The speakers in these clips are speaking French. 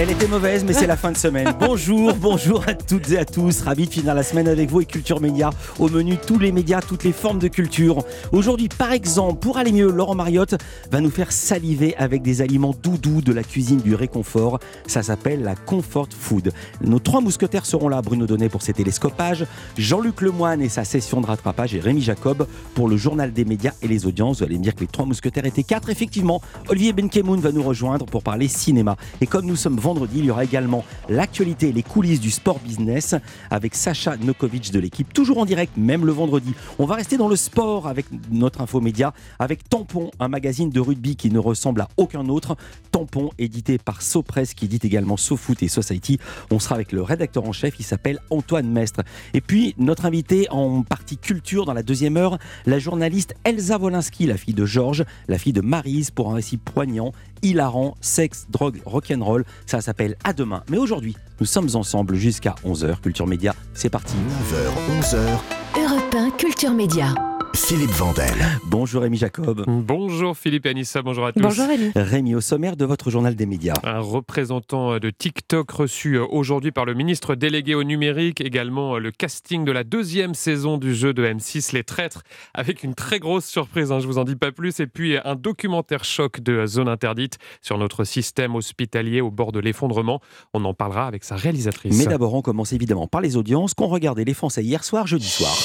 Elle était mauvaise, mais c'est la fin de semaine. Bonjour, bonjour à toutes et à tous. Ravi de finir la semaine avec vous et Culture Média. Au menu, tous les médias, toutes les formes de culture. Aujourd'hui, par exemple, pour aller mieux, Laurent Mariotte va nous faire saliver avec des aliments doudous de la cuisine du réconfort. Ça s'appelle la comfort food. Nos trois mousquetaires seront là. Bruno Donnet pour ses télescopages, Jean-Luc Lemoine et sa session de rattrapage et Rémi Jacob pour le journal des médias et les audiences. Vous allez me dire que les trois mousquetaires étaient quatre. Effectivement, Olivier Benkemoun va nous rejoindre pour parler cinéma. Et comme nous sommes vendredi, il y aura également l'actualité et les coulisses du sport business avec Sacha Nokovic de l'équipe, toujours en direct, même le vendredi. On va rester dans le sport avec notre infomédia, avec Tampon, un magazine de rugby qui ne ressemble à aucun autre. Tampon, édité par SoPress, qui édite également SoFoot et Society. On sera avec le rédacteur en chef, il s'appelle Antoine Mestre. Et puis, notre invité en partie culture dans la deuxième heure, la journaliste Elsa Wolinski, la fille de Georges, la fille de Marise, pour un récit poignant, hilarant, sexe, drogue, rock'n'roll. Ça s'appelle À demain. Mais aujourd'hui, nous sommes ensemble jusqu'à 11h. Culture Média, c'est parti. 9h, 11h, Europe 1 Culture Média. Philippe Vandel. Bonjour Rémi Jacob. Bonjour Philippe et Anissa, bonjour à tous. Bonjour Rémi. Rémi, au sommaire de votre journal des médias. Un représentant de TikTok reçu aujourd'hui par le ministre délégué au numérique, également le casting de la deuxième saison du jeu de M6 Les Traîtres, avec une très grosse surprise, hein, je vous en dis pas plus, et puis un documentaire choc de Zone Interdite sur notre système hospitalier au bord de l'effondrement. On en parlera avec sa réalisatrice. Mais d'abord, on commence évidemment par les audiences qu'ont regardé les Français hier soir, jeudi soir.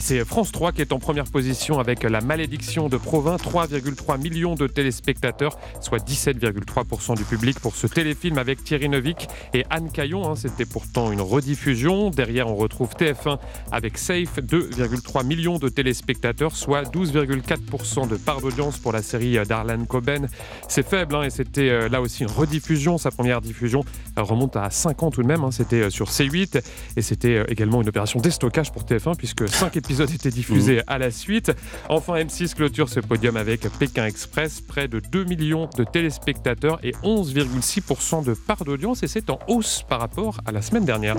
C'est France 3 qui est en première position avec La Malédiction de Provins, 3,3 millions de téléspectateurs, soit 17,3% du public pour ce téléfilm avec Thierry Neuvik et Anne Caillon. hein. C'était pourtant une rediffusion. Derrière, on retrouve TF1 avec Safe, 2,3 millions de téléspectateurs, soit 12,4% de part d'audience pour la série d'Arlan Coben. C'est faible hein, et c'était euh, là aussi une rediffusion. Sa première diffusion remonte à 5 ans tout de même. hein. C'était euh, sur C8 et c'était euh, également une opération déstockage pour TF1 puisque 5 épisodes étaient diffusés à la suite. Enfin, M6 clôture ce podium avec Pékin Express, près de 2 millions de téléspectateurs et 11,6% de part d'audience et c'est en hausse par rapport à la semaine dernière.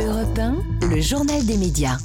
Europe 1, le journal des médias.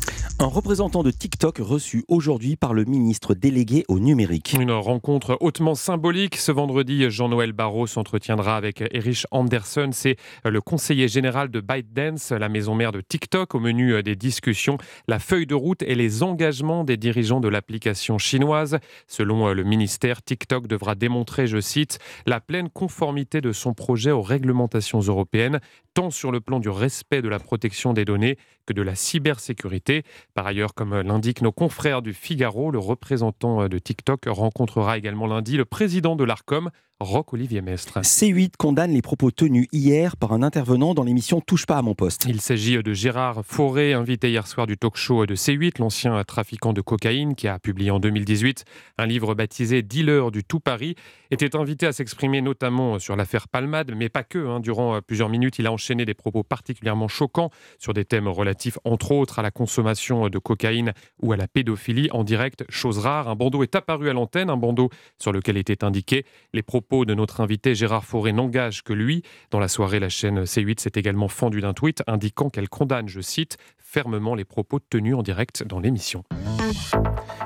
Un représentant de TikTok reçu aujourd'hui par le ministre délégué au numérique. Une rencontre hautement symbolique. Ce vendredi, Jean-Noël Barrot s'entretiendra avec Erich Anderson. C'est le conseiller général de ByteDance, la maison mère de TikTok. Au menu des discussions, la feuille de route et les engagements des dirigeants de l'application chinoise. Selon le ministère, TikTok devra démontrer, je cite, la pleine conformité de son projet aux réglementations européennes, tant sur le plan du respect de la protection des données que de la cybersécurité. Par ailleurs, comme l'indiquent nos confrères du Figaro, le représentant de TikTok rencontrera également lundi le président de l'ARCOM, Roch-Olivier Mestre. C8 condamne les propos tenus hier par un intervenant dans l'émission Touche pas à mon poste. Il s'agit de Gérard Fauré, invité hier soir du talk show de C8, l'ancien trafiquant de cocaïne qui a publié en 2018 un livre baptisé Dealer du tout Paris, était invité à s'exprimer notamment sur l'affaire Palmade, mais pas que. hein. Durant plusieurs minutes, il a enchaîné des propos particulièrement choquants sur des thèmes relatifs entre autres à la consommation de cocaïne ou à la pédophilie en direct, chose rare. Un bandeau est apparu à l'antenne, un bandeau sur lequel était indiqué les propos de notre invité Gérard Fauré n'engagent que lui. Dans la soirée, la chaîne C8 s'est également fendue d'un tweet indiquant qu'elle condamne, je cite, fermement les propos tenus en direct dans l'émission.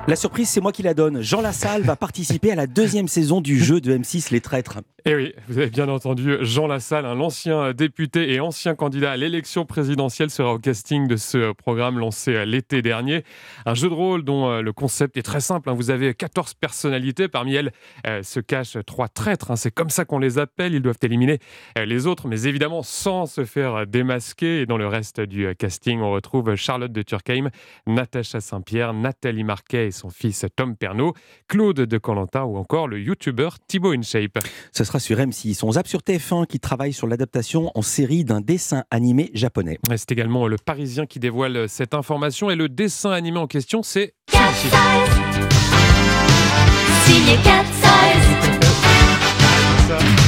La surprise, c'est moi qui la donne. Jean Lassalle va participer à la deuxième saison du jeu de M6 Les Traîtres. Eh oui, vous avez bien entendu, Jean Lassalle, un ancien député et ancien candidat à l'élection présidentielle, sera au casting de ce programme lancé l'été dernier. Un jeu de rôle dont euh, le concept est très simple. hein. Vous avez 14 personnalités, parmi elles euh, se cachent trois traîtres. hein. C'est comme ça qu'on les appelle. Ils doivent éliminer euh, les autres, mais évidemment sans se faire démasquer. Et dans le reste du euh, casting, on retrouve Charlotte de Turckheim, Natacha Saint-Pierre, Nathalie Marquet et son fils Tom Pernaud, Claude de Colantin ou encore le youtubeur Thibaut InShape. Ce sera sur M6. On zappe sur TF1 qui travaille sur l'adaptation en série d'un dessin animé japonais. C'est également le Parisien qui dévoile cette information et le dessin animé en question, c'est. Signé Cat size.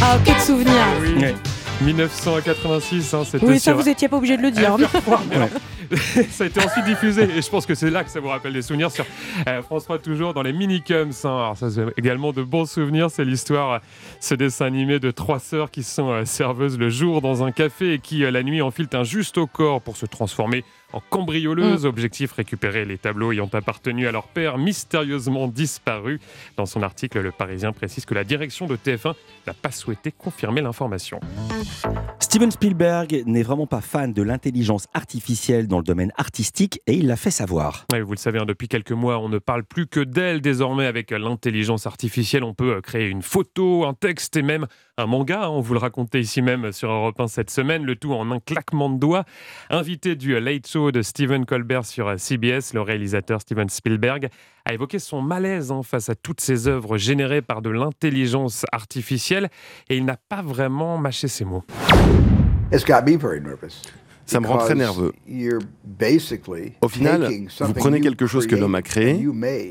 Ah, que de souvenirs. Oui. Ouais. 1986, hein, c'était Oui, ça sur vous étiez pas obligé de le dire. ça a été ensuite diffusé et je pense que c'est là que ça vous rappelle des souvenirs sur euh, France 3 toujours dans les minicums. Hein. Alors ça c'est également de bons souvenirs. C'est l'histoire, euh, ce dessin animé de trois sœurs qui sont euh, serveuses le jour dans un café et qui la nuit enfilent un juste au corps pour se transformer en cambrioleuse. Mm. Objectif récupérer les tableaux ayant appartenu à leur père mystérieusement disparu. Dans son article, Le Parisien précise que la direction de TF1 n'a pas souhaité confirmer l'information. Steven Spielberg n'est vraiment pas fan de l'intelligence artificielle dans le domaine artistique et il l'a fait savoir. vous le savez, hein, depuis quelques mois, on ne parle plus que d'elle. Désormais, avec l'intelligence artificielle, on peut euh, créer une photo, un texte et même un manga. Hein. On vous le racontait ici même sur Europe 1 cette semaine, le tout en un claquement de doigts. Invité du Late Show de Stephen Colbert sur CBS, le réalisateur Steven Spielberg a évoqué son malaise hein, face à toutes ces œuvres générées par de l'intelligence artificielle et il n'a pas vraiment mâché ses mots. Ça me rend très nerveux. Au final, vous prenez quelque chose que l'homme a créé,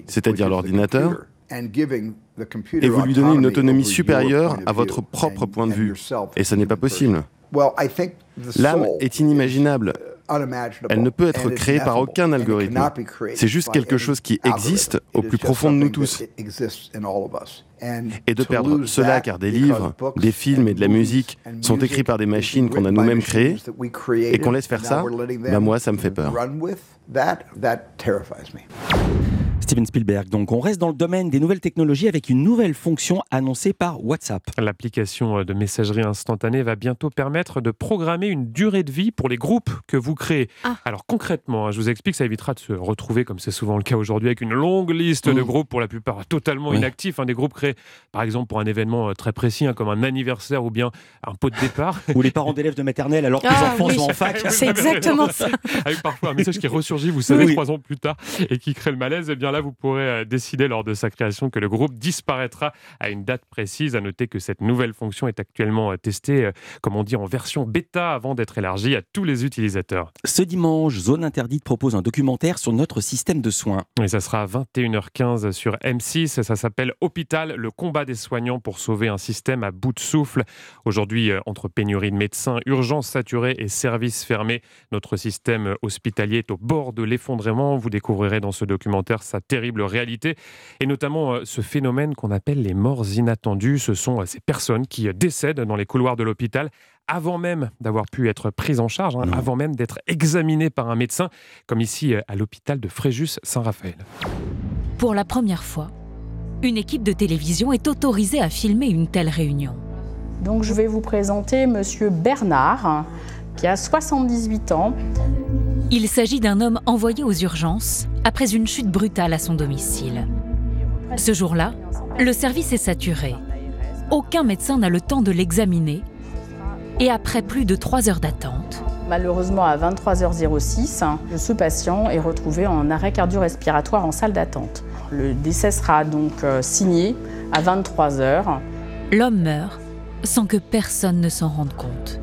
c'est-à-dire l'ordinateur, et vous lui donnez une autonomie supérieure à votre propre point de vue. Et ça n'est pas possible. L'âme est inimaginable. Elle ne peut être créée par aucun algorithme. C'est juste quelque chose qui existe au plus profond de nous tous. Et de perdre cela car des livres, des films et de la musique sont écrits par des machines qu'on a nous-mêmes créées et qu'on laisse faire ça, ben moi ça me fait peur. Steven Spielberg. Donc on reste dans le domaine des nouvelles technologies avec une nouvelle fonction annoncée par WhatsApp. L'application de messagerie instantanée va bientôt permettre de programmer une durée de vie pour les groupes que vous créez. Ah. Alors concrètement, hein, je vous explique, ça évitera de se retrouver, comme c'est souvent le cas aujourd'hui, avec une longue liste de mmh. groupes pour la plupart totalement inactifs. Hein, des groupes créés par exemple pour un événement euh, très précis, hein, comme un anniversaire ou bien un pot de départ. ou les parents d'élèves de maternelle alors que les ah enfants sont en fac. C'est exactement ça. Avec parfois un message qui ressurgit, vous savez, trois ans plus tard et qui crée le malaise. Eh bien là, vous pourrez euh, décider lors de sa création que le groupe disparaîtra à une date précise. À noter que cette nouvelle fonction est actuellement euh, testée, euh, comme on dit, en version bêta avant d'être élargie à tous les utilisateurs. Ce dimanche, Zone Interdite propose un documentaire sur notre système de soins. Et ça sera à 21h15 sur M6. Ça s'appelle Hôpital, le combat des soignants pour sauver un système à bout de souffle. Aujourd'hui, entre pénurie de médecins, urgences saturées et services fermés, notre système hospitalier est au bord de l'effondrement. Vous découvrirez dans ce documentaire sa terrible réalité, et notamment euh, ce phénomène qu'on appelle les morts inattendues. Ce sont euh, ces personnes qui euh, décèdent dans les couloirs de l'hôpital avant même d'avoir pu être prises en charge, hein, avant même d'être examinées par un médecin, comme ici à l'hôpital de Fréjus-Saint-Raphaël. Pour la première fois, une équipe de télévision est autorisée à filmer une telle réunion. Donc je vais vous présenter Monsieur Bernard, qui a 78 ans. Il s'agit d'un homme envoyé aux urgences après une chute brutale à son domicile. Ce jour-là, le service est saturé. Aucun médecin n'a le temps de l'examiner. Et après plus de 3 heures d'attente, Malheureusement, à 23h06, ce patient est retrouvé en arrêt cardio-respiratoire en salle d'attente. Le décès sera donc euh, signé à 23h. L'homme meurt sans que personne ne s'en rende compte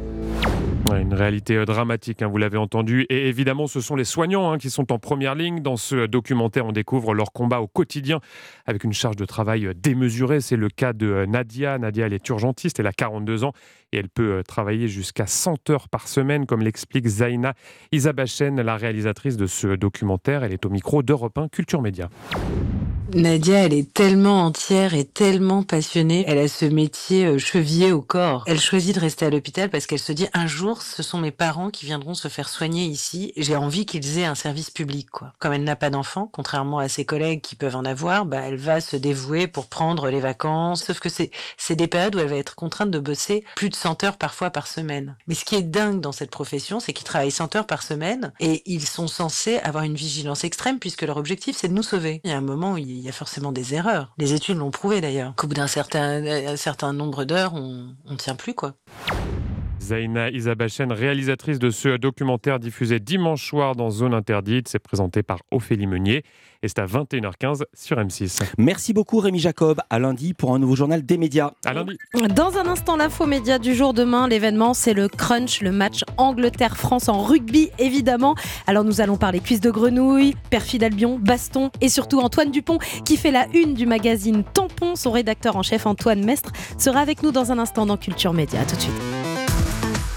une réalité euh, dramatique, hein, vous l'avez entendu. Et évidemment, ce sont les soignants hein, qui sont en première ligne. Dans ce documentaire, on découvre leur combat au quotidien avec une charge de travail euh, démesurée. C'est le cas de euh, Nadia. Nadia, elle est urgentiste, elle a 42 ans et elle peut travailler jusqu'à 100 heures par semaine, comme l'explique Zaina Isabachen, la réalisatrice de ce documentaire. Elle est au micro d'Europe 1 Culture Média. Nadia, elle est tellement entière et tellement passionnée. Elle a ce métier euh, chevillé au corps. Elle choisit de rester à l'hôpital parce qu'elle se dit un jour, ce sont mes parents qui viendront se faire soigner ici. J'ai envie qu'ils aient un service public, quoi. Comme elle n'a pas d'enfants, contrairement à ses collègues qui peuvent en avoir, bah, elle va se dévouer pour prendre les vacances. Sauf que c'est, c'est des périodes où elle va être contrainte de bosser plus de 100 heures parfois par semaine. Mais ce qui est dingue dans cette profession, c'est qu'ils travaillent 100 heures par semaine et ils sont censés avoir une vigilance extrême puisque leur objectif, c'est de nous sauver. Il y a un moment où il y a forcément des erreurs. Les études l'ont prouvé d'ailleurs. Qu'au bout d'un certain, un certain nombre d'heures, on ne tient plus quoi. Zaina Isabachen, réalisatrice de ce documentaire diffusé dimanche soir dans Zone Interdite. C'est présenté par Ophélie Meunier et c'est à 21h15 sur M6. Merci beaucoup Rémi Jacob. À lundi pour un nouveau journal des médias. À lundi. Dans un instant, l'info média du jour demain. L'événement, c'est le Crunch, le match Angleterre-France en rugby, évidemment. Alors nous allons parler cuisse de grenouille, perfide Albion, baston et surtout Antoine Dupont qui fait la une du magazine Tampon. Son rédacteur en chef Antoine Mestre sera avec nous dans un instant dans Culture Média. tout de suite.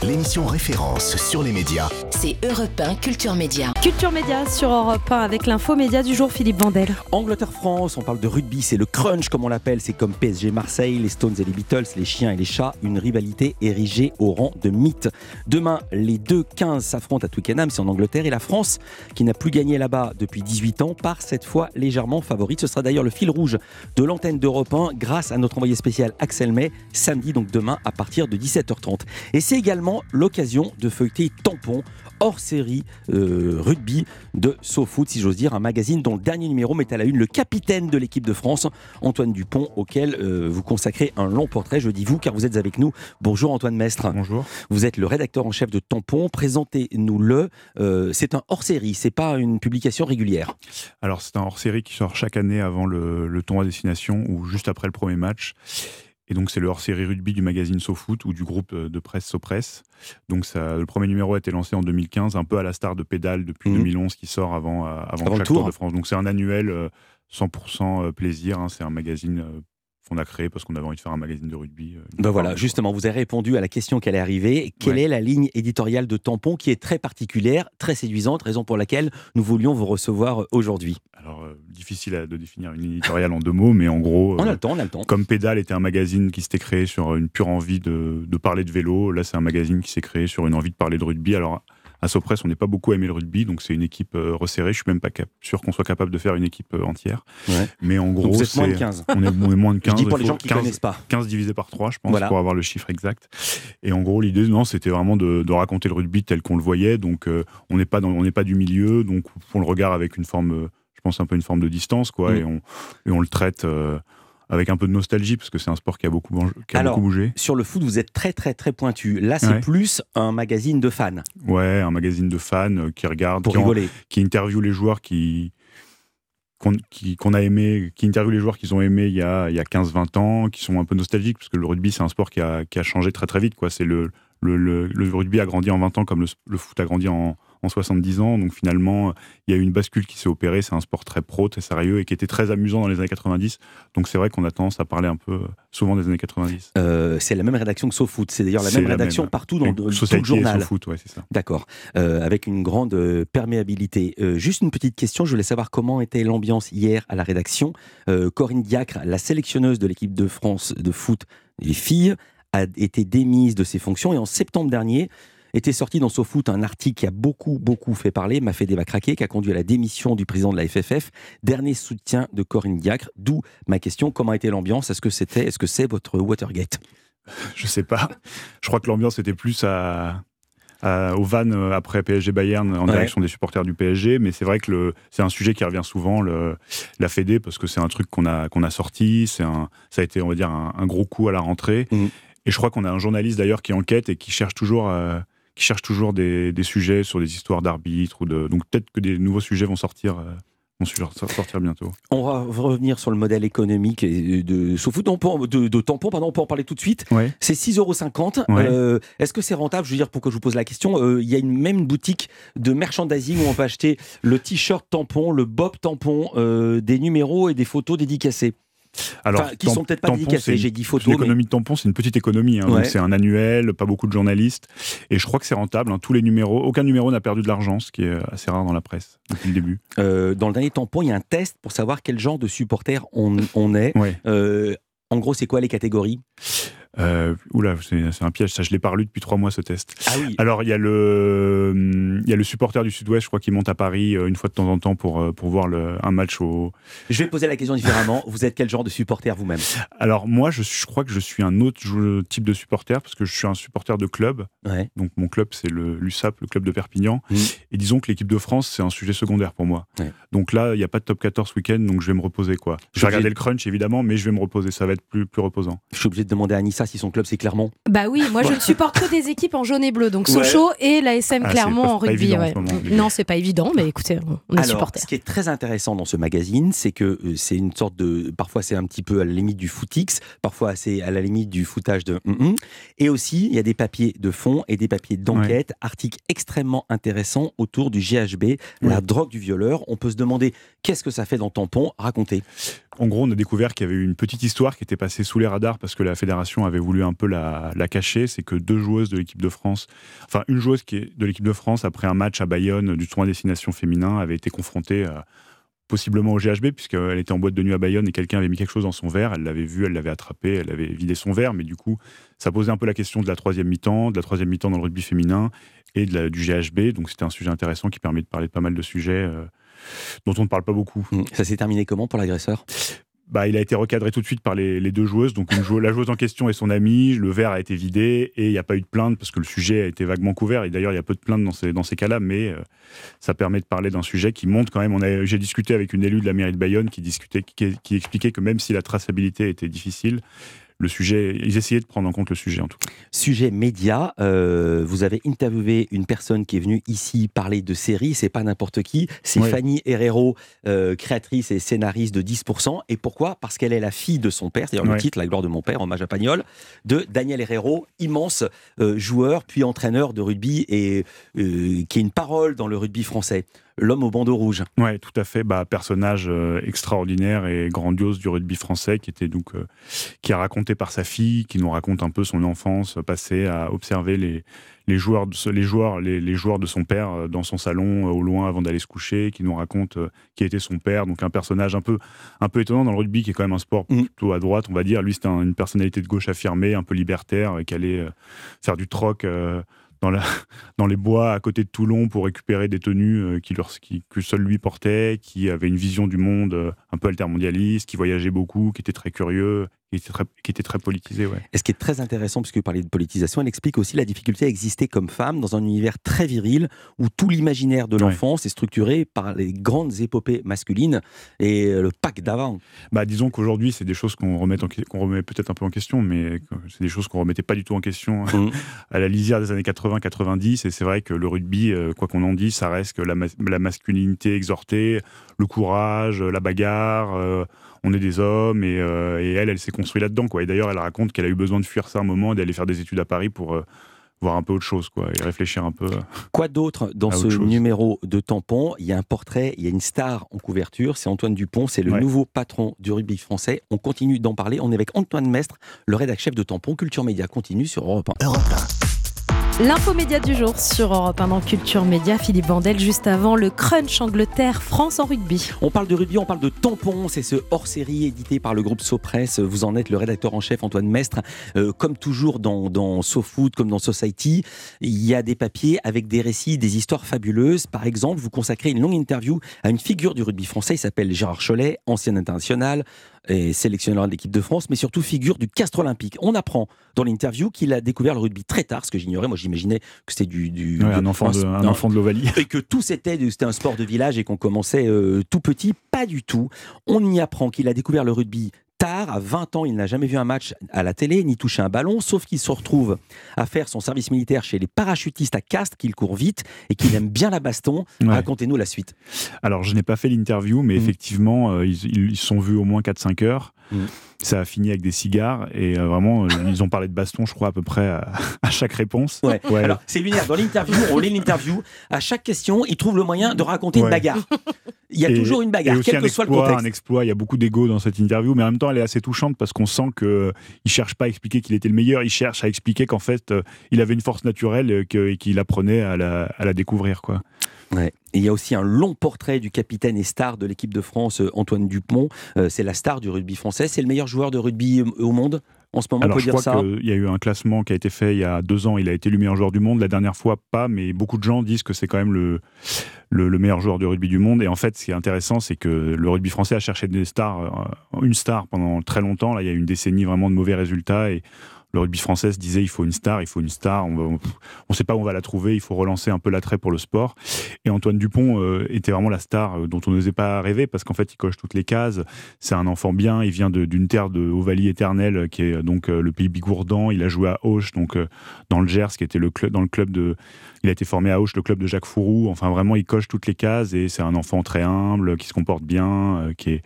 L'émission référence sur les médias. C'est Europe 1 Culture Média. Culture Média sur Europe 1 avec l'info média du jour Philippe Vandel. Angleterre-France, on parle de rugby, c'est le crunch comme on l'appelle, c'est comme PSG Marseille, les Stones et les Beatles, les chiens et les chats, une rivalité érigée au rang de mythe. Demain, les deux 15 s'affrontent à Twickenham, c'est en Angleterre, et la France, qui n'a plus gagné là-bas depuis 18 ans, part cette fois légèrement favorite. Ce sera d'ailleurs le fil rouge de l'antenne d'Europe 1 grâce à notre envoyé spécial Axel May, samedi donc demain à partir de 17h30. Et c'est également l'occasion de feuilleter Tampon hors série euh, rugby de SoFoot, si j'ose dire, un magazine dont le dernier numéro met à la une le capitaine de l'équipe de France, Antoine Dupont, auquel euh, vous consacrez un long portrait. Je dis vous car vous êtes avec nous. Bonjour Antoine Mestre. Bonjour. Vous êtes le rédacteur en chef de Tampon. Présentez-nous-le. Euh, c'est un hors série, c'est pas une publication régulière. Alors c'est un hors série qui sort chaque année avant le, le tournoi destination ou juste après le premier match. Et donc, c'est le hors-série rugby du magazine SoFoot ou du groupe euh, de presse SoPress. Donc, ça, le premier numéro a été lancé en 2015, un peu à la star de Pédale depuis 2011, mmh. qui sort avant, euh, avant, chaque Tour de France. Donc, c'est un annuel 100% euh, plaisir. Hein. c'est un magazine qu'on a créé parce qu'on avait envie de faire un magazine de rugby. Ben voilà, justement, vous avez répondu à la question qui allait arriver. Quelle est la ligne éditoriale de Tampon qui est très particulière, très séduisante, raison pour laquelle nous voulions vous recevoir aujourd'hui? Alors, difficile de définir une éditoriale en deux mots, mais en gros, on a le temps, on a le temps. Comme Pédale était un magazine qui s'était créé sur une pure envie de, de parler de vélo, là c'est un magazine qui s'est créé sur une envie de parler de rugby. Alors à Sopress, on n'est pas beaucoup aimé le rugby, donc c'est une équipe euh, resserrée. Je suis même pas sûr qu'on soit capable de faire une équipe euh, entière. Mais en gros, vous êtes moins de 15. On est, moins de 15. Je dis pour les gens qui ne connaissent pas. 15 divisé par 3, je pense, pour avoir le chiffre exact. Et en gros, l'idée, non, c'était vraiment de, raconter le rugby tel qu'on le voyait. Donc, euh, on n'est pas, on n'est pas du milieu, donc on le regarde avec une forme je pense, un peu une forme de distance, quoi, mm. et, on, et on le traite euh, avec un peu de nostalgie, parce que c'est un sport qui a beaucoup, qui a beaucoup bougé. Sur le foot, vous êtes très, très, très pointu. Là, c'est plus un magazine de fans. Ouais, un magazine de fans euh, qui regarde, Pour qui, qui interviewe les joueurs qui qu'on a aimé, qui interviewe les joueurs qu'ils ont aimé il y a, il y a 15-20 ans, qui sont un peu nostalgiques, parce que le rugby, c'est un sport qui a, qui a changé très très vite. Quoi. C'est le, le, le, rugby a grandi en 20 ans comme le, le foot a grandi en, en 70 ans. Donc finalement, il y a eu une bascule qui s'est opérée. C'est un sport très pro, très sérieux et qui était très amusant dans les années 90. Donc c'est vrai qu'on a tendance à parler un peu souvent des années 90. Euh, c'est la même rédaction que SoFoot. C'est d'ailleurs la même rédaction partout dans le, tout le journal. SoFoot, ouais, c'est ça. D'accord. Euh, avec une grande euh, perméabilité. juste une petite question. Je voulais savoir comment était l'ambiance hier à la rédaction. Corinne Diacre, la sélectionneuse de l'équipe de France de foot, les filles, a été démise de ses fonctions et en septembre dernier, était sorti dans SoFoot un article qui a beaucoup, beaucoup fait parler, m'a fait débat craquer, qui a conduit à la démission du président de la FFF. Dernier soutien de Corinne Diacre. D'où ma question comment était l'ambiance? Est-ce que c'était, est-ce que c'est votre Watergate? Je sais pas. Je crois que l'ambiance était plus à, au van euh, après PSG Bayern en direction des supporters du PSG. Mais c'est vrai que c'est un sujet qui revient souvent, le, la Fédé, parce que c'est un truc qu'on a, qu'on a sorti. C'est un, ça a été, on va dire, un, gros coup à la rentrée. Mmh. Et je crois qu'on a un journaliste d'ailleurs qui enquête et qui cherche toujours. Euh, qui cherchent toujours des, sujets sur des histoires d'arbitres. De... Donc peut-être que des nouveaux sujets vont sortir. Euh, vont sortir bientôt. On va revenir sur le modèle économique de, de, de tampon, pardon, on peut en parler tout de suite. C'est 6,50 euros. Euh, est-ce que c'est rentable? Je veux dire, pourquoi je vous pose la question, euh, il y a une, même boutique de merchandising où on peut acheter le t-shirt tampon, le bob tampon, des numéros et des photos dédicacées. Alors, qui sont peut-être pas dédicacés, j'ai dit photos. L'économie de tampon, c'est une petite économie. Hein, c'est un annuel, pas beaucoup de journalistes. Et je crois que c'est rentable. Hein, tous les numéros, aucun numéro n'a perdu de l'argent, ce qui est assez rare dans la presse depuis le début. Euh, dans le dernier tampon, il y a un test pour savoir quel genre de supporter on, est. Euh, en gros, c'est quoi les catégories? Euh, oula, c'est un piège, ça je l'ai pas lu depuis trois mois ce test. Ah oui. Alors il y, a le, il y a le supporter du Sud-Ouest, je crois, qui monte à Paris euh, une fois de temps en temps pour, euh, pour voir le, un match au. Je vais poser la question différemment. vous êtes quel genre de supporter vous-même? Alors moi, je, je, crois que je suis un autre type de supporter parce que je suis un supporter de club. Ouais. Donc mon club, c'est le l'USAP, le club de Perpignan. Mmh. Et disons que l'équipe de France, c'est un sujet secondaire pour moi. Donc là, il n'y a pas de top 14 week-end, donc je vais me reposer quoi. Je vais regarder le crunch évidemment, mais je vais me reposer. Ça va être plus, plus reposant. Je suis obligé de demander à Si son club c'est Clermont Bah oui, moi je ne supporte que des équipes en jaune et bleu, donc Sochaux et la SM ah, Clermont en rugby. non, c'est pas évident, mais écoutez, on est Ce qui est très intéressant dans ce magazine, c'est que euh, c'est une sorte de. Parfois c'est un petit peu à la limite du footix, parfois c'est à la limite du footage de. Et aussi, il y a des papiers de fond et des papiers d'enquête, articles extrêmement intéressants autour du GHB, la drogue du violeur. On peut se demander qu'est-ce que ça fait dans Tampon? Racontez. En gros, on a découvert qu'il y avait une petite histoire qui était passée sous les radars parce que la fédération avait voulu un peu la, cacher, c'est que deux joueuses de l'équipe de France, enfin une joueuse qui est de l'équipe de France après un match à Bayonne du tournoi destination féminin avait été confrontée possiblement au GHB, puisqu'elle était en boîte de nuit à Bayonne et quelqu'un avait mis quelque chose dans son verre. Elle l'avait vu, elle l'avait attrapé, elle avait vidé son verre, mais du coup, ça posait un peu la question de la troisième mi-temps, de la troisième mi-temps dans le rugby féminin et de du GHB. Donc c'était un sujet intéressant qui permet de parler de pas mal de sujets euh, dont on ne parle pas beaucoup. Ça s'est terminé comment pour l'agresseur? Bah, il a été recadré tout de suite par les, deux joueuses. Donc la joueuse en question et son amie, le verre a été vidé et il n'y a pas eu de plainte parce que le sujet a été vaguement couvert. Et d'ailleurs, il y a peu de plaintes dans ces, cas-là, mais euh, ça permet de parler d'un sujet qui montre quand même. J'ai discuté avec une élue de la mairie de Bayonne qui, discutait, qui expliquait que même si la traçabilité était difficile, le sujet, ils essayaient de prendre en compte le sujet en tout cas. Sujet média, euh, vous avez interviewé une personne qui est venue ici parler de séries, c'est pas n'importe qui, c'est Fanny Herrero, euh, créatrice et scénariste de 10%. Et pourquoi? Parce qu'elle est la fille de son père, c'est-à-dire le titre La gloire de mon père, hommage à Pagnol, de Daniel Herrero, immense euh, joueur puis entraîneur de rugby et qui est une parole dans le rugby français l'homme au bandeau rouge. Oui, tout à fait. Bah, personnage euh, extraordinaire et grandiose du rugby français qui était donc euh, qui a raconté par sa fille, qui nous raconte un peu son enfance passée à observer les, les joueurs, de, les joueurs, les, joueurs de son père euh, dans son salon au loin avant d'aller se coucher, qui nous raconte qui était son père, donc un personnage un peu, un peu étonnant dans le rugby, qui est quand même un sport mm. plutôt à droite, on va dire. Lui, c'était une personnalité de gauche affirmée, un peu libertaire, qui allait faire du troc dans, la, dans les bois à côté de Toulon pour récupérer des tenues euh, qui, qui, que seul lui portait, qui avait une vision du monde euh, un peu altermondialiste, qui voyageait beaucoup, qui était très curieux, qui était très, qui était très politisé. Ouais. Et ce qui est très intéressant, puisque vous parlez de politisation, elle explique aussi la difficulté à exister comme femme dans un univers très viril où tout l'imaginaire de l'enfance est structuré par les grandes épopées masculines et le pack d'avant. Bah, disons qu'aujourd'hui, c'est des choses qu'on remet, peut-être un peu en question, mais c'est des choses qu'on remettait pas du tout en question mmh. à la lisière des années 80-90. Et c'est vrai que le rugby, euh, quoi qu'on en dise, ça reste que la, la masculinité exhortée, le courage, la bagarre. Euh, on est des hommes euh, et, elle, elle s'est construite là-dedans. Quoi. Et d'ailleurs, elle raconte qu'elle a eu besoin de fuir ça un moment, d'aller faire des études à Paris pour euh, voir un peu autre chose quoi, et réfléchir un peu. Quoi d'autre dans ce numéro de tampon? Il y a un portrait, il y a une star en couverture, c'est Antoine Dupont, c'est le nouveau patron du rugby français. On continue d'en parler, on est avec Antoine Mestre, le rédacteur chef de Tampon. Culture Média continue sur Europe 1. Europe 1. L'info média du jour sur Europe 1 dans Culture Média. Philippe Vandel, juste avant le Crunch Angleterre-France en rugby. On parle de rugby, on parle de tampons. C'est ce hors-série édité par le groupe SoPress. Vous en êtes le rédacteur en chef, Antoine Mestre. Euh, comme toujours dans, dans SoFood, comme dans Society, il y a des papiers avec des récits, des histoires fabuleuses. Par exemple, vous consacrez une longue interview à une figure du rugby français. Il s'appelle Gérard Cholet, ancien international, et sélectionneur de l'équipe de France, mais surtout figure du Castre Olympique. On apprend dans l'interview qu'il a découvert le rugby très tard, ce que j'ignorais. Moi, j'imaginais que c'était du, un, enfant de, un enfant de l'Ovalie. Et que tout c'était, c'était un sport de village et qu'on commençait euh, tout petit. Pas du tout. On y apprend qu'il a découvert le rugby tard, à 20 ans, il n'a jamais vu un match à la télé, ni touché un ballon, sauf qu'il se retrouve à faire son service militaire chez les parachutistes à Castres, qu'il court vite et qu'il aime bien la baston. Racontez-nous la suite. Alors, je n'ai pas fait l'interview, mais mmh. effectivement, euh, ils, ils, sont vus au moins 4-5 heures. Mmh. Ça a fini avec des cigares et euh, vraiment, euh, ils ont parlé de baston, je crois, à peu près à, chaque réponse. Ouais. Alors, c'est lunaire. Dans l'interview, on lit l'interview. À chaque question, ils trouvent le moyen de raconter une bagarre. Il y a toujours une bagarre, quel que soit le contexte. Un exploit, il y a beaucoup d'ego dans cette interview, mais en même temps, elle est assez touchante parce qu'on sent qu'il ne cherche pas à expliquer qu'il était le meilleur, il cherche à expliquer qu'en fait, il avait une force naturelle et qu'il apprenait à la, à la découvrir. Quoi il y a aussi un long portrait du capitaine et star de l'équipe de France, euh, Antoine Dupont. Euh, c'est la star du rugby français. C'est le meilleur joueur de rugby euh, au monde en ce moment, Alors, on peut je dire crois qu'il y a eu un classement qui a été fait il y a deux ans. Il a été le meilleur joueur du monde. La dernière fois, pas, mais beaucoup de gens disent que c'est quand même le, le, meilleur joueur de rugby du monde. Et en fait, ce qui est intéressant, c'est que le rugby français a cherché des stars, une star pendant très longtemps. Là, il y a eu une décennie vraiment de mauvais résultats. Et le rugby français disait il faut une star, il faut une star, on ne sait pas où on va la trouver, il faut relancer un peu l'attrait pour le sport. Et Antoine Dupont euh, était vraiment la star euh, dont on n'osait pas rêver parce qu'en fait il coche toutes les cases. C'est un enfant bien, il vient d'une terre de Ovalie éternelle qui est donc euh, le pays bigourdan. Il a joué à Auch, donc dans le Gers, qui était le club, dans le club de. Il a été formé à Auch, le club de Jacques Fourou. Enfin vraiment, il coche toutes les cases et c'est un enfant très humble, qui se comporte bien, qui est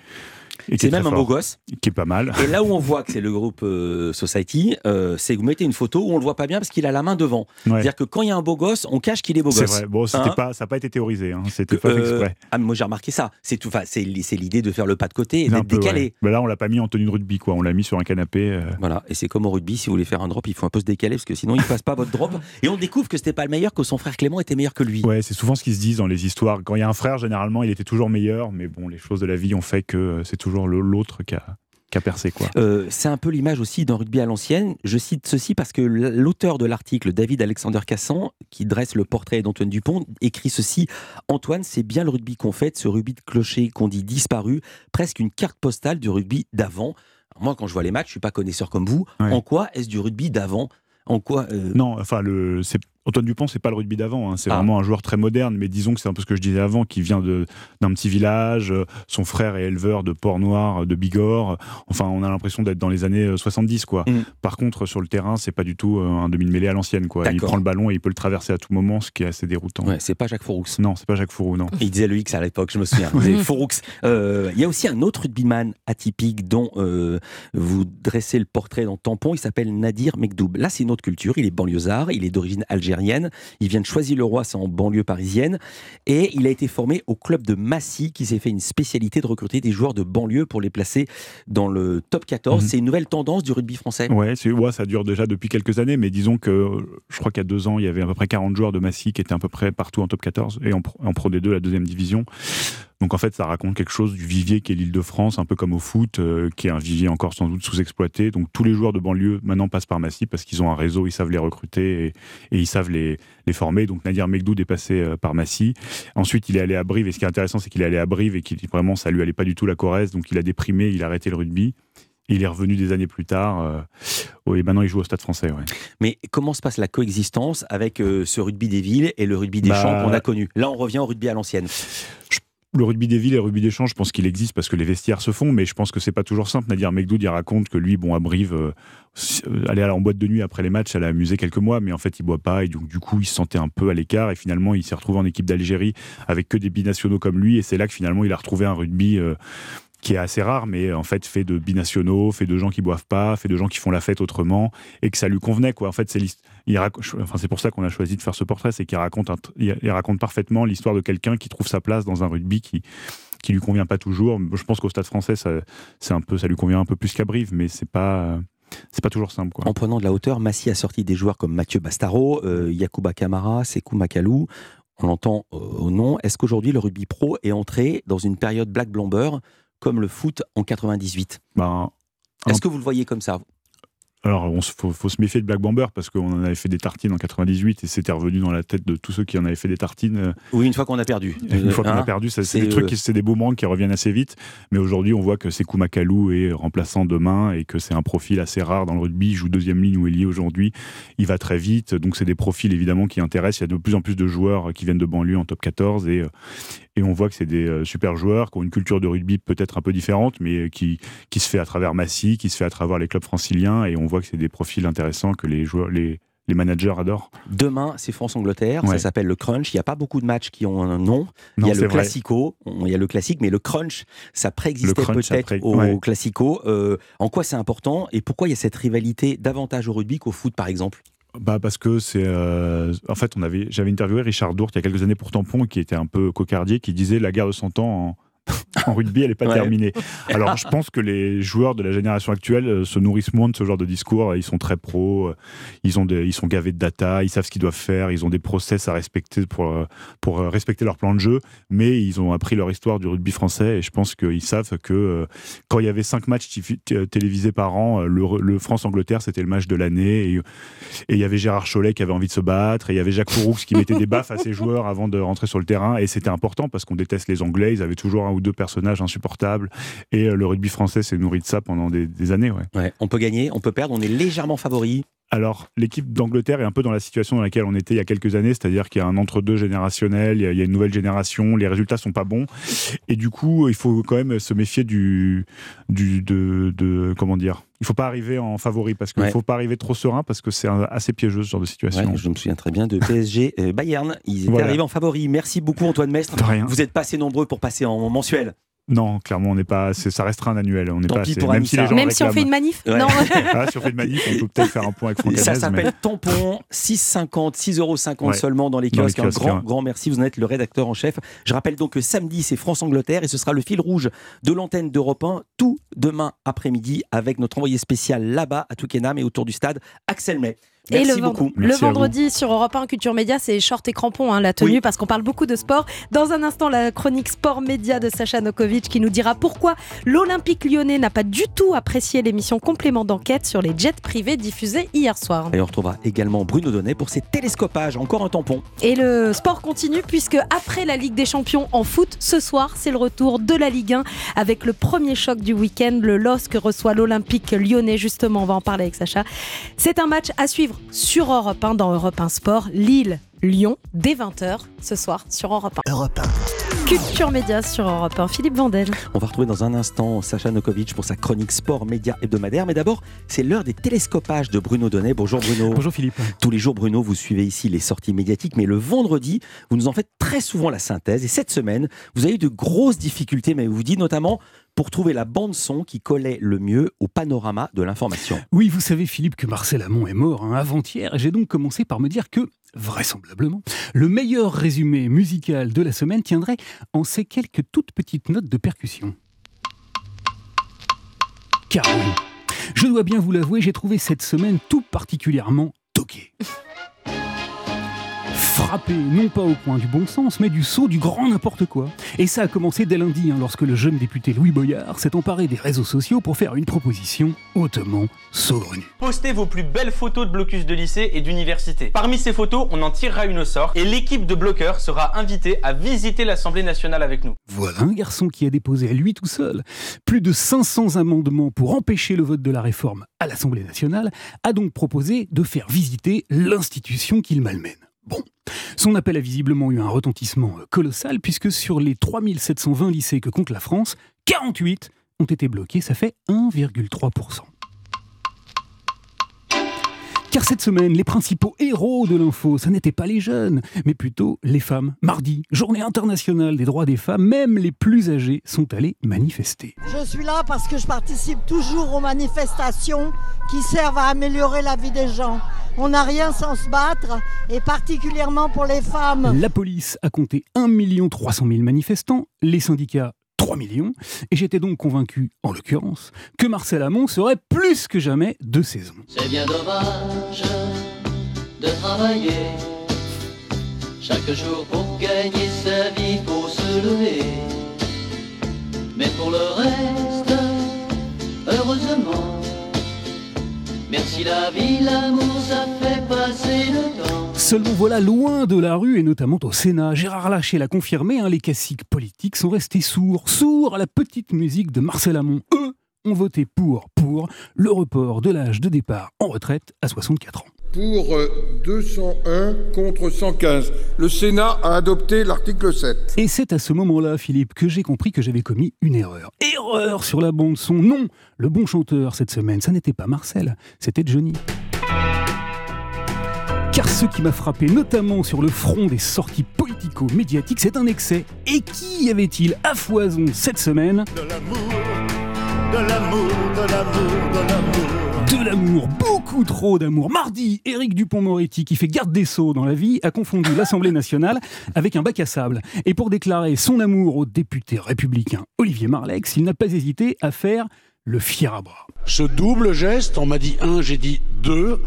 C'est même un beau gosse. Qui est pas mal. Et là où on voit que c'est le groupe euh, Society, euh, c'est que vous mettez une photo où on le voit pas bien parce qu'il a la main devant. C'est-à-dire que quand il y a un beau gosse, on cache qu'il est beau gosse. C'est vrai. Bon, hein pas, ça n'a pas été théorisé. Hein. C'était pas exprès. Ah, moi j'ai remarqué ça. C'est tout. C'est l'idée de faire le pas de côté et d'être décalé. Mais là, on l'a pas mis en tenue de rugby, quoi. On l'a mis sur un canapé. Voilà. Et c'est comme au rugby, si vous voulez faire un drop, il faut un peu se décaler parce que sinon il passe pas votre drop. Et on découvre que c'était pas le meilleur, que son frère Clément était meilleur que lui. Ouais, c'est souvent ce qu'ils se disent dans les histoires. Quand il y a un frère, généralement, il était toujours meilleur, mais bon, les choses de la vie ont fait que euh, c'est toujours l'autre qui a, percé. quoi. Euh, c'est un peu l'image aussi d'un rugby à l'ancienne. Je cite ceci parce que l'auteur de l'article, David Alexander Cassan, qui dresse le portrait d'Antoine Dupont, écrit ceci Antoine, c'est bien le rugby qu'on fait, ce rugby de clocher qu'on dit disparu, presque une carte postale du rugby d'avant. Moi, quand je vois les matchs, je suis pas connaisseur comme vous. En quoi est-ce du rugby d'avant? En quoi euh, Non, enfin, le, c'est Antoine Dupont, c'est pas le rugby d'avant, hein. c'est ah. vraiment un joueur très moderne, mais disons que c'est un peu ce que je disais avant, qui vient d'un petit village, euh, son frère est éleveur de porc noir, de Bigorre, enfin on a l'impression d'être dans les années 70 euh, quoi. Mm. Par contre sur le terrain, c'est pas du tout euh, un demi-mêlée à l'ancienne quoi. Il prend le ballon et il peut le traverser à tout moment, ce qui est assez déroutant. Ouais, c'est pas Jacques Fouroux. Non, c'est pas Jacques Fouroux, non. Il disait le X à l'époque, je me souviens. Fouroux. Il y a aussi un autre rugbyman atypique dont vous dressez le portrait dans Tampon, il s'appelle Nadir Mekdoub. Là c'est une autre culture, il est banlieusard, il est d'origine algérienne, il vient de Choisy-le-Roi, c'est en banlieue parisienne. Et il a été formé au club de Massy, qui s'est fait une spécialité de recruter des joueurs de banlieue pour les placer dans le top 14. Mhm. C'est une nouvelle tendance du rugby français. Ouais, ouais, ça dure déjà depuis quelques années, mais disons que je crois qu'il y a deux ans, il y avait à peu près 40 joueurs de Massy qui étaient à peu près partout en top 14 et en, en Pro D2, la deuxième division. Donc en fait, ça raconte quelque chose du vivier qui est l'île de France, un peu comme au foot, euh, qui est un vivier encore sans doute sous-exploité. Donc tous les joueurs de banlieue maintenant passent par Massy parce qu'ils ont un réseau, ils savent les recruter et, ils savent les, former. Donc Nadir Megdoud est passé euh, par Massy. Ensuite, il est allé à Brive et ce qui est intéressant, c'est qu'il est allé à Brive et qu'il vraiment ça lui allait pas du tout la Corrèze. Donc il a déprimé, il a arrêté le rugby. il est revenu des années plus tard. Euh, et maintenant, il joue au Stade français. Mais comment se passe la coexistence avec ce rugby des villes et le rugby des bah, champs qu'on a connu? Là, on revient au rugby à l'ancienne le rugby des villes et le rugby des champs, je pense qu'il existe parce que les vestiaires se font, mais je pense que c'est pas toujours simple. Nadir Mekdoud, il raconte que lui, bon, à Brive, euh, aller en boîte de nuit après les matchs, ça l'a amusé quelques mois, mais en fait, il boit pas, et donc, du coup, il se sentait un peu à l'écart, et finalement, il s'est retrouvé en équipe d'Algérie avec que des binationaux comme lui, et c'est là que finalement, il a retrouvé un rugby euh, qui est assez rare, mais en fait fait de binationaux, fait de gens qui boivent pas, fait de gens qui font la fête autrement, et que ça lui convenait quoi. En fait, c'est enfin pour ça qu'on a choisi de faire ce portrait, c'est qu'il raconte il raconte parfaitement l'histoire de quelqu'un qui trouve sa place dans un rugby qui qui lui convient pas toujours. Je pense qu'au Stade Français, ça, un peu, ça lui convient un peu plus qu'à Brive, mais c'est pas c'est pas toujours simple. Quoi. En prenant de la hauteur, Massy a sorti des joueurs comme Mathieu Bastaro, euh, Kamara, Sekou Makalou. On l'entend euh, au nom. Est-ce qu'aujourd'hui le rugby pro est entré dans une période black blamber comme le foot en 98 ben, Est-ce que vous le voyez comme ça alors, il faut, se méfier de Black Bomber parce qu'on en avait fait des tartines en 98 et c'était revenu dans la tête de tous ceux qui en avaient fait des tartines. Euh, oui, une fois qu'on a perdu. Une fois qu'on a hein? perdu, c'est des trucs, c'est des boomerangs qui reviennent assez vite. Mais aujourd'hui, on voit que Sekou Makalou est remplaçant demain et que c'est un profil assez rare dans le rugby. Il joue deuxième ligne ou ailier aujourd'hui. Il va très vite. Donc, c'est des profils évidemment qui intéressent. Il y a de plus en plus de joueurs qui viennent de banlieue en top 14 et, et on voit que c'est des euh, super joueurs qui ont une culture de rugby peut-être un peu différente, mais qui, qui se fait à travers Massy, qui se fait à travers les clubs franciliens, et on voit que c'est des profils intéressants que les joueurs, les, les managers adorent. Demain, c'est France-Angleterre, ça s'appelle le Crunch. Il n'y a pas beaucoup de matchs qui ont un nom. il y a le Classico, il y a le classique, mais le Crunch, ça préexistait peut-être au Classico. Euh, en quoi c'est important et pourquoi il y a cette rivalité davantage au rugby qu'au foot, par exemple? Bah parce que c'est euh, en fait on avait j'avais interviewé Richard Dourt il y a quelques années pour Tampon qui était un peu cocardier qui disait la guerre de 100 ans en, rugby, elle n'est pas terminée. Alors, je pense que les joueurs de la génération actuelle euh, se nourrissent moins de ce genre de discours. Ils sont très pros, euh, ils, ont ils sont gavés de data, ils savent ce qu'ils doivent faire, ils ont des process à respecter pour, euh, pour respecter leur plan de jeu, mais ils ont appris leur histoire du rugby français et je pense qu'ils savent que quand il y avait cinq matchs télévisés par an, le, France-Angleterre, c'était le match de l'année et, il y avait Gérard Chollet qui avait envie de se battre et il y avait Jacques Fouroux qui mettait des baffes à ses joueurs avant de rentrer sur le terrain et c'était important parce qu'on déteste les Anglais, ils avaient toujours un ou deux personnages insupportables. Et euh, le rugby français s'est nourri de ça pendant des, années. On peut gagner, on peut perdre, on est légèrement favori. Alors, l'équipe d'Angleterre est un peu dans la situation dans laquelle on était il y a quelques années, c'est-à-dire qu'il y a un entre-deux générationnel, il y, a, une nouvelle génération, les résultats sont pas bons, et du coup, il faut quand même se méfier du, du de, comment dire, il faut pas arriver en favori parce qu'il ne faut pas arriver trop serein parce que c'est assez piégeux ce genre de situation. je me souviens très bien de PSG euh, Bayern. Ils étaient arrivés en favori. Merci beaucoup Antoine Mestre. Vous êtes pas assez nombreux pour passer en mensuel. Non, clairement, on n'est pas. Ça restera un annuel. On n'est pas assez. Même, si, les gens même si on fait une manif Non. ah, si on fait une manif, on peut peut-être faire un point avec Franck Ça s'appelle Tampon, 6,50, 6,50 euros seulement dans les kiosques. un grand, grand merci. Vous en êtes le rédacteur en chef. Je rappelle donc que samedi, c'est France-Angleterre et ce sera le fil rouge de l'antenne d'Europe 1 tout demain après-midi avec notre envoyé spécial là-bas à Twickenham et autour du stade, Axel May. Merci et le, beaucoup. le vendredi sur Europe 1 Culture Média, c'est short et crampon, hein, la tenue, parce qu'on parle beaucoup de sport. Dans un instant, la chronique sport média de Sacha Nokovic qui nous dira pourquoi l'Olympique lyonnais n'a pas du tout apprécié l'émission complément d'enquête sur les jets privés diffusés hier soir. Et on retrouvera également Bruno Donnet pour ses télescopages, encore un tampon. Et le sport continue puisque après la Ligue des Champions en foot, ce soir, c'est le retour de la Ligue 1 avec le premier choc du week-end, le LOSC reçoit l'Olympique lyonnais. Justement, on va en parler avec Sacha. C'est un match à suivre sur Europe 1 dans Europe 1 Sport. Lille, Lyon, dès 20h ce soir sur Europe 1. Europe 1. Culture Média sur Europe 1. Philippe Vandel. On va retrouver dans un instant Sacha Nokovic pour sa chronique sport média hebdomadaire. Mais d'abord, c'est l'heure des télescopages de Bruno Donnet. Bonjour Bruno. Bonjour Philippe. Tous les jours, Bruno, vous suivez ici les sorties médiatiques. Mais le vendredi, vous nous en faites très souvent la synthèse. Et cette semaine, vous avez eu de grosses difficultés. Mais vous dites notamment pour trouver la bande son qui collait le mieux au panorama de l'information. Oui, vous savez Philippe que Marcel Amont est mort hein, avant-hier. J'ai donc commencé par me dire que, vraisemblablement, le meilleur résumé musical de la semaine tiendrait en ces quelques toutes petites notes de percussion. Car oui, je dois bien vous l'avouer, j'ai trouvé cette semaine tout particulièrement toqué frappé, non pas au point du bon sens, mais du saut du grand n'importe quoi. Et ça a commencé dès lundi, hein, lorsque le jeune député Louis Boyard s'est emparé des réseaux sociaux pour faire une proposition hautement saugrenue. Postez vos plus belles photos de blocus de lycée et d'université. Parmi ces photos, on en tirera une au sort et l'équipe de bloqueurs sera invitée à visiter l'Assemblée nationale avec nous. Voilà un garçon qui a déposé à lui tout seul plus de 500 amendements pour empêcher le vote de la réforme à l'Assemblée nationale, a donc proposé de faire visiter l'institution qu'il malmène. Bon, son appel a visiblement eu un retentissement euh, colossal puisque sur les 3720 lycées que compte la France, 48 ont été bloqués, ça fait 1,3%. Car cette semaine, les principaux héros de l'info, ça n'étaient pas les jeunes, mais plutôt les femmes. Mardi, journée internationale des droits des femmes, même les plus âgés sont allés manifester. Je suis là parce que je participe toujours aux manifestations qui servent à améliorer la vie des gens. On n'a rien sans se battre, et particulièrement pour les femmes. La police a compté 1 300 000 manifestants, les syndicats 3 millions, et j'étais donc convaincu, en l'occurrence, que Marcel Amont serait plus que jamais de saison. C'est bien dommage de travailler chaque jour pour gagner sa vie, pour se lever. Mais pour le reste, heureusement, merci la vie, l'amour, ça fait passer le temps. Seulement voilà, loin de la rue et notamment au Sénat, Gérard Lachet l'a confirmé, hein, les classiques politiques sont restés sourds, sourds à la petite musique de Marcel Amont. Eux ont voté pour, pour le report de l'âge de départ en retraite à 64 ans. Pour 201 euh, contre 115, le Sénat a adopté l'article 7. Et c'est à ce moment-là, Philippe, que j'ai compris que j'avais commis une erreur. Erreur sur la bande son. Non, le bon chanteur cette semaine, ça n'était pas Marcel, c'était Johnny. Car ce qui m'a frappé, notamment sur le front des sorties politico-médiatiques, c'est un excès. Et qui y avait-il à foison cette semaine? De l'amour, de l'amour, de l'amour, de l'amour. De l'amour, beaucoup trop d'amour. Mardi, Éric Dupont-Moretti, qui fait garde des Sceaux dans la vie, a confondu l'Assemblée nationale avec un bac à sable. Et pour déclarer son amour au député républicain Olivier Marlex, il n'a pas hésité à faire le fier à bras. Ce double geste, on m'a dit un, j'ai dit deux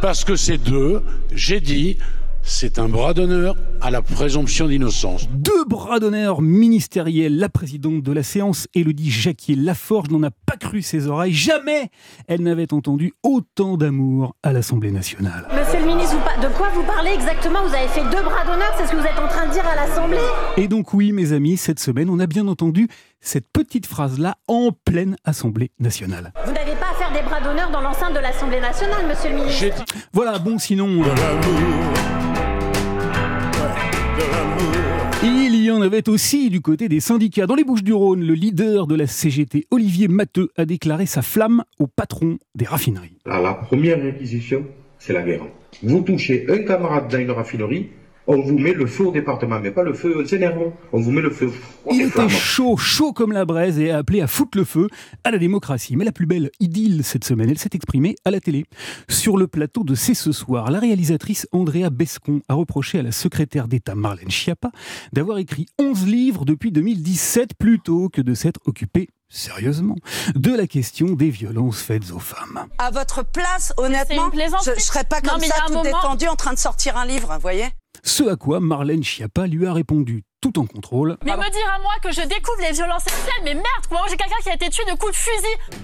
parce que c'est deux, j'ai dit, c'est un bras d'honneur à la présomption d'innocence. Deux bras d'honneur ministériels. La présidente de la séance, Élodie Jacquier-Laforge, n'en a pas cru ses oreilles. Jamais elle n'avait entendu autant d'amour à l'Assemblée nationale. Monsieur le ministre, de quoi vous parlez exactement? Vous avez fait deux bras d'honneur, c'est ce que vous êtes en train de dire à l'Assemblée? Et donc oui, mes amis, cette semaine, on a bien entendu cette petite phrase-là en pleine Assemblée nationale. Vous des bras d'honneur dans l'enceinte de l'Assemblée nationale, monsieur le ministre. Voilà, bon, sinon... Il y en avait aussi du côté des syndicats. Dans les Bouches du Rhône, le leader de la CGT, Olivier Matteux, a déclaré sa flamme au patron des raffineries. la première réquisition, c'est la guerre. Vous touchez un camarade dans une raffinerie, on vous met le feu au département, mais pas le feu au Zénéron. On vous met le feu. Il était chaud, chaud comme la braise et a appelé à foutre le feu à la démocratie. Mais la plus belle idylle cette semaine, elle s'est exprimée à la télé. Sur le plateau de C'est ce soir, la réalisatrice Andrea Bescon a reproché à la secrétaire d'État Marlène Schiappa d'avoir écrit 11 livres depuis 2017 plutôt que de s'être occupée sérieusement, de la question des violences faites aux femmes. À votre place, honnêtement, je ne serais pas comme ça, tout détendu, en train de sortir un livre, vous voyez Ce à quoi Marlène Schiappa lui a répondu tout en contrôle. Mais me dire à moi que je découvre les violences sexuelles, mais merde, quoi, j'ai quelqu'un qui a été tué de coups de fusil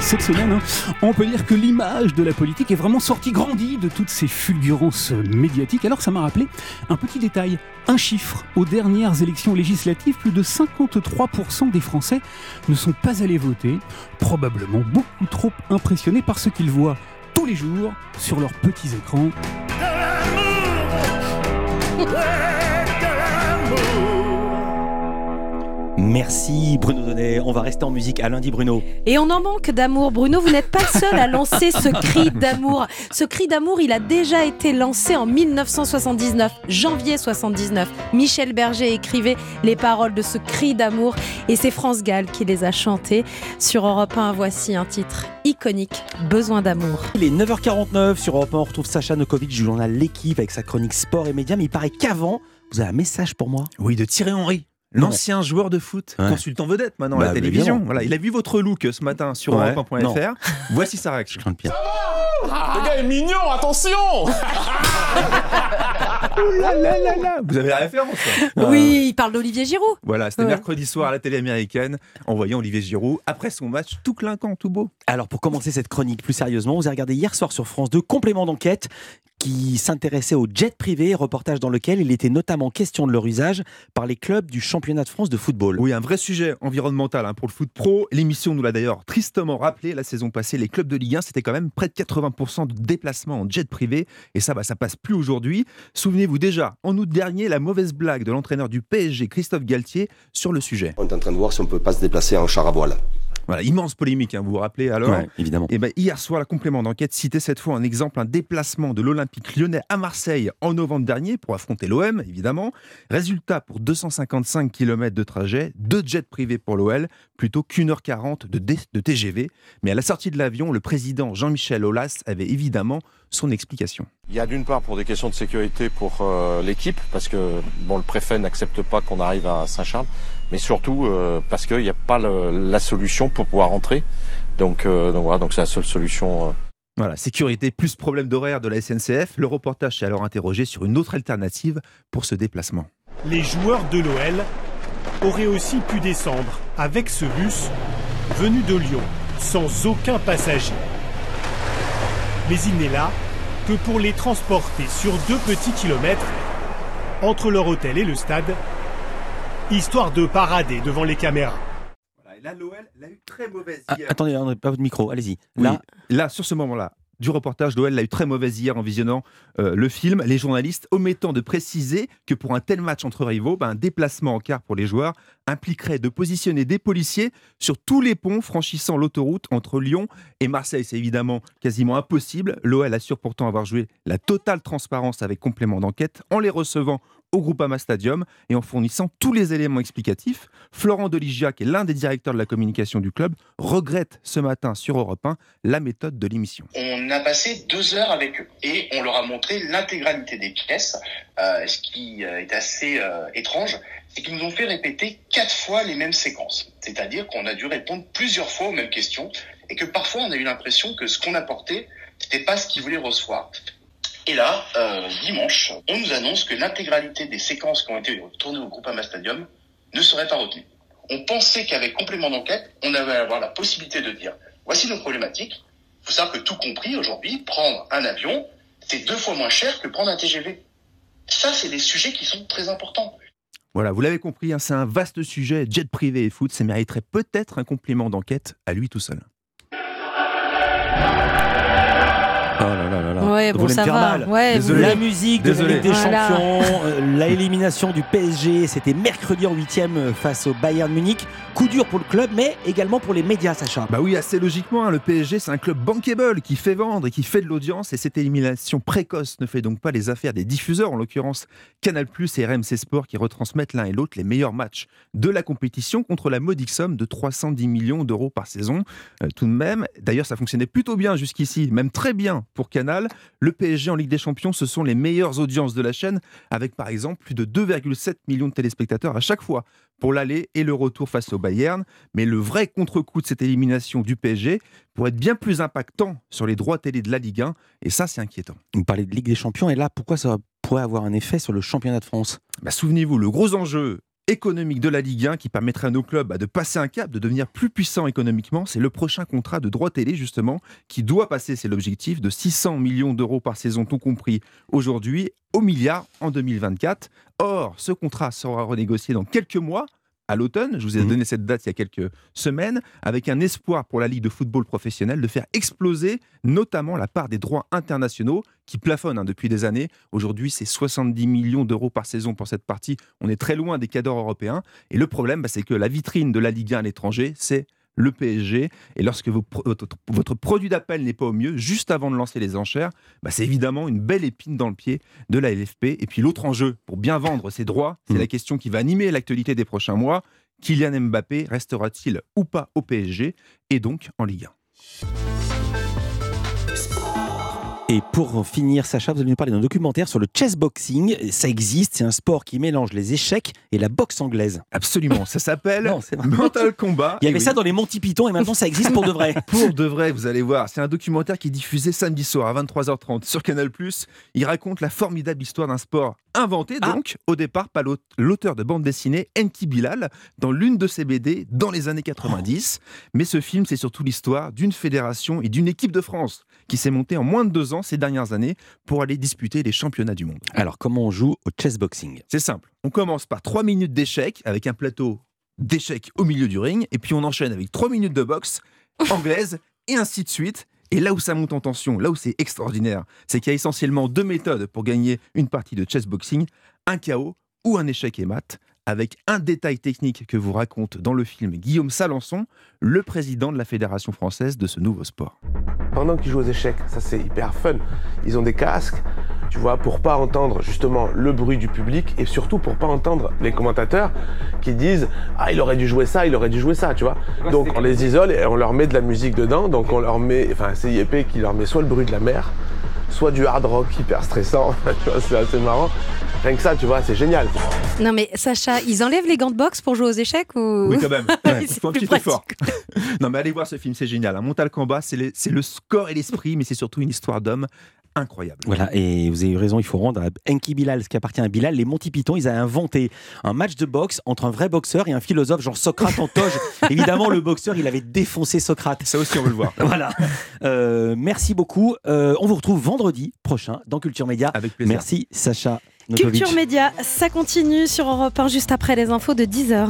cette semaine, hein, on peut dire que l'image de la politique est vraiment sortie grandie de toutes ces fulgurances médiatiques. Alors ça m'a rappelé un petit détail, un chiffre. Aux dernières élections législatives, plus de 53% des Français ne sont pas allés voter, probablement beaucoup trop impressionnés par ce qu'ils voient tous les jours sur leurs petits écrans. Yeah! Merci Bruno Donnet. On va rester en musique. À lundi Bruno. Et on en manque d'amour. Bruno, vous n'êtes pas le seul à lancer ce cri d'amour. Ce cri d'amour, il a déjà été lancé en 1979, janvier 79. Michel Berger écrivait les paroles de ce cri d'amour et c'est France Gall qui les a chantées. Sur Europe 1, voici un titre iconique, Besoin d'amour. Il est 9h49 sur Europe 1. On retrouve Sacha Nokovic du journal L'équipe avec sa chronique sport et médias. Mais il paraît qu'avant, vous avez un message pour moi. Oui, de Thierry Henry. L'ancien joueur de foot, consultant vedette maintenant à la bah, télévision. Voilà, il a vu votre look ce matin sur ouais. europe1.fr. Voici sa réaction. Le gars est mignon, attention Vous avez la référence Oui, il parle d'Olivier Giroud. Voilà, c'était mercredi soir à la télé américaine, en voyant Olivier Giroud après son match tout clinquant, tout beau. Alors pour commencer cette chronique plus sérieusement, vous avez regardé hier soir sur France 2 complément d'enquête qui s'intéressait aux jets privés, reportage dans lequel il était notamment question de leur usage par les clubs du championnat de France de football. Oui, un vrai sujet environnemental hein, pour le foot pro. L'émission nous l'a d'ailleurs tristement rappelé la saison passée. Les clubs de Ligue 1, c'était quand même près de 80% de déplacements en jet privé. Et ça, bah, ça passe plus aujourd'hui. Souvenez-vous déjà, en août dernier, la mauvaise blague de l'entraîneur du PSG, Christophe Galtier, sur le sujet. On est en train de voir si on peut pas se déplacer en char à voile. Voilà, immense polémique, hein, vous vous rappelez alors Évidemment. Et ben, hier soir, la complément d'enquête citait cette fois un exemple, un déplacement de l'Olympique lyonnais à Marseille en novembre dernier pour affronter l'OM, évidemment. Résultat, pour 255 km de trajet, deux jets privés pour l'OL, plutôt qu'une heure 40 de, de TGV. Mais à la sortie de l'avion, le président Jean-Michel Aulas avait évidemment son explication. Il y a d'une part pour des questions de sécurité pour euh, l'équipe, parce que bon, le préfet n'accepte pas qu'on arrive à Saint-Charles, mais surtout euh, parce qu'il n'y a pas le, la solution pour pouvoir rentrer. Donc, euh, donc voilà, donc c'est la seule solution. Voilà, sécurité plus problème d'horaire de la SNCF. Le reportage s'est alors interrogé sur une autre alternative pour ce déplacement. Les joueurs de l'OL auraient aussi pu descendre avec ce bus venu de Lyon, sans aucun passager. Mais il n'est là que pour les transporter sur deux petits kilomètres entre leur hôtel et le stade, histoire de parader devant les caméras. Voilà, et là, l'OL a eu très mauvaise ah, attendez, pas votre micro, allez-y. Là, là, sur ce moment-là, du reportage, l'OL l'a eu très mauvaise hier en visionnant euh, le film. Les journalistes omettant de préciser que pour un tel match entre rivaux, ben, un déplacement en car pour les joueurs impliquerait de positionner des policiers sur tous les ponts franchissant l'autoroute entre Lyon et Marseille. C'est évidemment quasiment impossible. L'OL assure pourtant avoir joué la totale transparence avec complément d'enquête en les recevant au Groupama Stadium et en fournissant tous les éléments explicatifs. Florent Deligia, qui est l'un des directeurs de la communication du club, regrette ce matin sur Europe 1 la méthode de l'émission. On a passé deux heures avec eux et on leur a montré l'intégralité des pièces. Euh, ce qui euh, est assez euh, étrange, c'est qu'ils nous ont fait répéter quatre fois les mêmes séquences. C'est-à-dire qu'on a dû répondre plusieurs fois aux mêmes questions et que parfois on a eu l'impression que ce qu'on apportait, c'était pas ce qu'ils voulaient recevoir. Et là, euh, dimanche, on nous annonce que l'intégralité des séquences qui ont été tournées au Groupama Stadium ne serait pas retenue. On pensait qu'avec complément d'enquête, on allait avoir la possibilité de dire voici nos problématiques. Il faut savoir que tout compris aujourd'hui, prendre un avion, c'est deux fois moins cher que prendre un TGV. Ça, c'est des sujets qui sont très importants. Voilà, vous l'avez compris, hein, c'est un vaste sujet. Jet privé et foot, ça mériterait peut-être un complément d'enquête à lui tout seul. Oh là là là là. Ouais, bon, voulez me ça faire va. mal. Ouais, Désolé. vous- La musique de Désolé. la Ligue des Voilà. Champions, euh, la élimination du PSG, c'était mercredi en huitième face au Bayern Munich. Coup dur pour le club, mais également pour les médias, Sacha. Bah oui, assez logiquement, hein, le PSG c'est un club bankable qui fait vendre et qui fait de l'audience et cette élimination précoce ne fait donc pas les affaires des diffuseurs, en l'occurrence Canal+, et RMC Sport qui retransmettent l'un et l'autre les meilleurs matchs de la compétition contre la modique somme de 310 millions d'euros par saison. Euh, tout de même, d'ailleurs ça fonctionnait plutôt bien jusqu'ici, même très bien pour Canal. Le PSG en Ligue des Champions, ce sont les meilleures audiences de la chaîne avec par exemple plus de 2,7 millions de téléspectateurs à chaque fois pour l'aller et le retour face au Bayern. Mais le vrai contre-coup de cette élimination du PSG pourrait être bien plus impactant sur les droits télé de la Ligue 1, et ça c'est inquiétant. Vous parlez de Ligue des Champions, et là, pourquoi ça pourrait avoir un effet sur le championnat de France? Bah, Souvenez-vous, le gros enjeu économique de la Ligue 1 qui permettrait à nos clubs bah, de passer un cap, de devenir plus puissants économiquement, c'est le prochain contrat de droit télé justement qui doit passer, c'est l'objectif, de 600 millions d'euros par saison tout compris aujourd'hui au milliard en 2024. Or, ce contrat sera renégocié dans quelques mois à l'automne, je vous ai Mhm. donné cette date il y a quelques semaines, avec un espoir pour la Ligue de football professionnel de faire exploser notamment la part des droits internationaux qui plafonnent hein, depuis des années. Aujourd'hui, c'est 70 millions d'euros par saison pour cette partie. On est très loin des cadres européens. Et le problème, bah, c'est que la vitrine de la Ligue 1 à l'étranger, c'est le PSG. Et lorsque vos votre, votre produit d'appel n'est pas au mieux, juste avant de lancer les enchères, bah, c'est évidemment une belle épine dans le pied de la LFP. Et puis l'autre enjeu, pour bien vendre ses droits, c'est la question qui va animer l'actualité des prochains mois. Kylian Mbappé restera-t-il ou pas au PSG et donc en Ligue 1 Et pour finir, Sacha, vous allez nous parler d'un documentaire sur le chessboxing. Ça existe, c'est un sport qui mélange les échecs et la boxe anglaise. Absolument, ça s'appelle. Mental Combat. Il y avait oui. ça dans les Monty Python et maintenant ça existe pour de vrai. Pour de vrai, vous allez voir. C'est un documentaire qui est diffusé samedi soir à 23h30 sur Canal+. Il raconte la formidable histoire d'un sport inventé, Ah. donc, au départ, par l'aute- l'auteur de bande dessinée Enki Bilal, dans l'une de ses BD dans les années 90. Mais ce film, c'est surtout l'histoire d'une fédération et d'une équipe de France qui s'est montée en moins de deux ans ces dernières années pour aller disputer les championnats du monde. Alors, comment on joue au chessboxing C'est simple. On commence par 3 minutes d'échecs avec un plateau d'échecs au milieu du ring, et puis on enchaîne avec 3 minutes de boxe anglaise, et ainsi de suite. Et là où ça monte en tension, là où c'est extraordinaire, c'est qu'il y a essentiellement deux méthodes pour gagner une partie de chessboxing, un KO ou un échec et mat, avec un détail technique que vous raconte dans le film Guillaume Salançon, le président de la Fédération française de ce nouveau sport. pendant qu'ils jouent aux échecs. Ça, c'est hyper fun. Ils ont des casques, tu vois, pour pas entendre justement le bruit du public et surtout pour pas entendre les commentateurs qui disent Ah, il aurait dû jouer ça, il aurait dû jouer ça, tu vois. Donc, on les isole et on leur met de la musique dedans. Donc, on leur met, enfin, c'est IEP qui leur met soit le bruit de la mer, soit du hard rock hyper stressant. Tu vois, c'est assez marrant. Rien que ça, tu vois, c'est génial. Non mais Sacha, ils enlèvent les gants de boxe pour jouer aux échecs ou? Oui, quand même. Ouais, C'est faut un plus petit effort. non, mais allez voir ce film, c'est génial. Un Mental Combat, c'est le, c'est le score et l'esprit, mais c'est surtout une histoire d'homme incroyable. Voilà, et vous avez eu raison, il faut rendre à Enki Bilal ce qui appartient à Bilal. Les Monty Python, ils avaient inventé un match de boxe entre un vrai boxeur et un philosophe, genre Socrate en toge. Évidemment, le boxeur, il avait défoncé Socrate. Ça aussi, on veut le voir. voilà. Euh, merci beaucoup. Euh, on vous retrouve vendredi prochain dans Culture Média. Avec plaisir. Merci, Sacha. Culture Média, ça continue sur Europe 1 juste après les infos de 10h.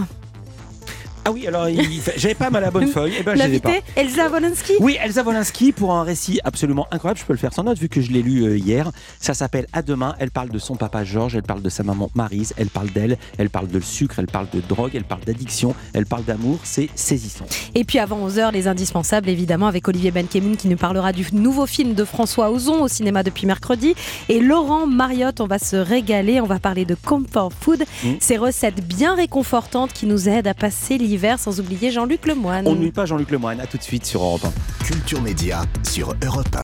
Ah oui, alors il- j'avais pas mal à la bonne feuille. Eh ben, je pas. Elsa Wolinski Oui, Elsa Wolinski pour un récit absolument incroyable. Je peux le faire sans note vu que je l'ai lu euh, hier. Ça s'appelle À demain. Elle parle de son papa Georges, elle parle de sa maman Marise, elle parle d'elle, elle parle de sucre, elle parle de drogue, elle parle d'addiction, elle parle d'amour. C'est saisissant. Et puis avant 11h, les indispensables, évidemment, avec Olivier Benkemoun qui nous parlera du nouveau film de François Ozon au cinéma depuis mercredi. Et Laurent Mariotte, on va se régaler, on va parler de comfort food, Mm. ces recettes bien réconfortantes qui nous aident à passer l'hiver, sans oublier Jean-Luc Lemoine. On ne nuit pas Jean-Luc Lemoyne. À tout de suite sur Europe 1. Culture Média sur Europe 1.